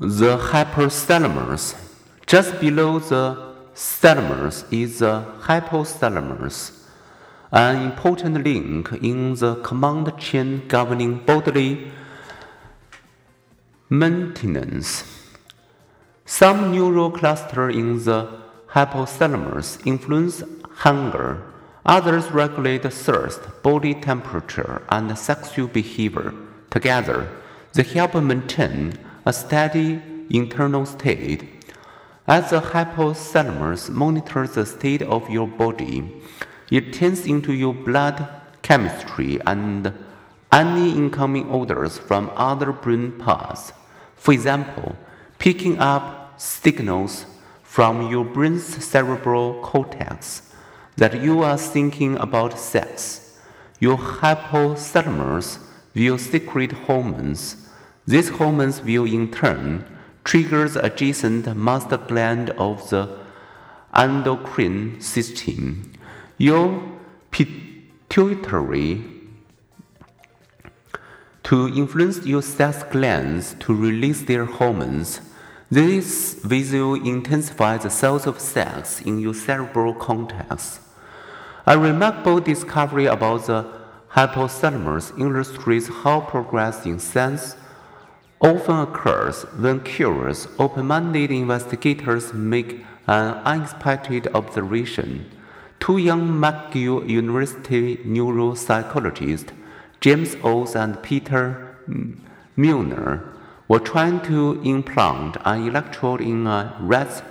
the hypothalamus. Just below the thalamus is the hypothalamus, an important link in the command chain governing bodily maintenance. Some neural clusters in the hypothalamus influence hunger. Others regulate thirst, body temperature, and sexual behavior. Together, they help maintain a steady internal state. As the hypothalamus monitors the state of your body, it tunes into your blood chemistry and any incoming orders from other brain parts. For example, picking up signals from your brain's cerebral cortex that you are thinking about sex. Your hypothalamus will secrete hormones. These hormones will in turn trigger the adjacent master gland of the endocrine system. Your pituitary to influence your sex glands to release their hormones. This will intensifies the cells of sex in your cerebral cortex. A remarkable discovery about the hypothalamus illustrates how progress in often occurs when curious, open-minded investigators make an unexpected observation. Two young McGill University neuropsychologists James Olds and Peter Milner were trying to implant an electrode in a rat's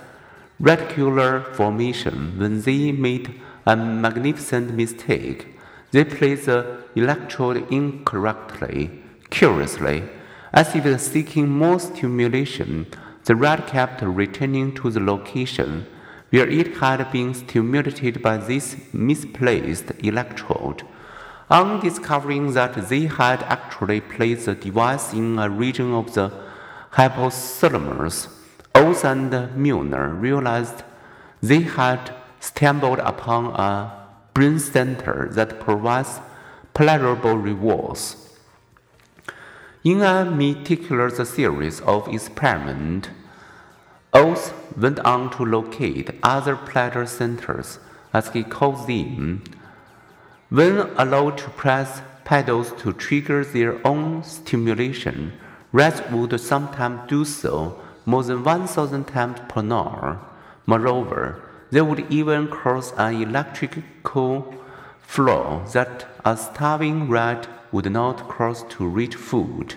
reticular formation when they made a magnificent mistake. They placed the electrode incorrectly. Curiously, as if seeking more stimulation, the rat kept returning to the location where it had been stimulated by this misplaced electrode. On discovering that they had actually placed the device in a region of the hypothalamus, Olds and Milner realized they had stumbled upon a brain center that provides pleasurable rewards. In a meticulous series of experiments, Olds went on to locate other pleasure centers, as he calls them, when allowed to press pedals to trigger their own stimulation, rats would sometimes do so more than 1,000 times per hour. Moreover, they would even cause an electrical flow that a starving rat would not cross to reach food.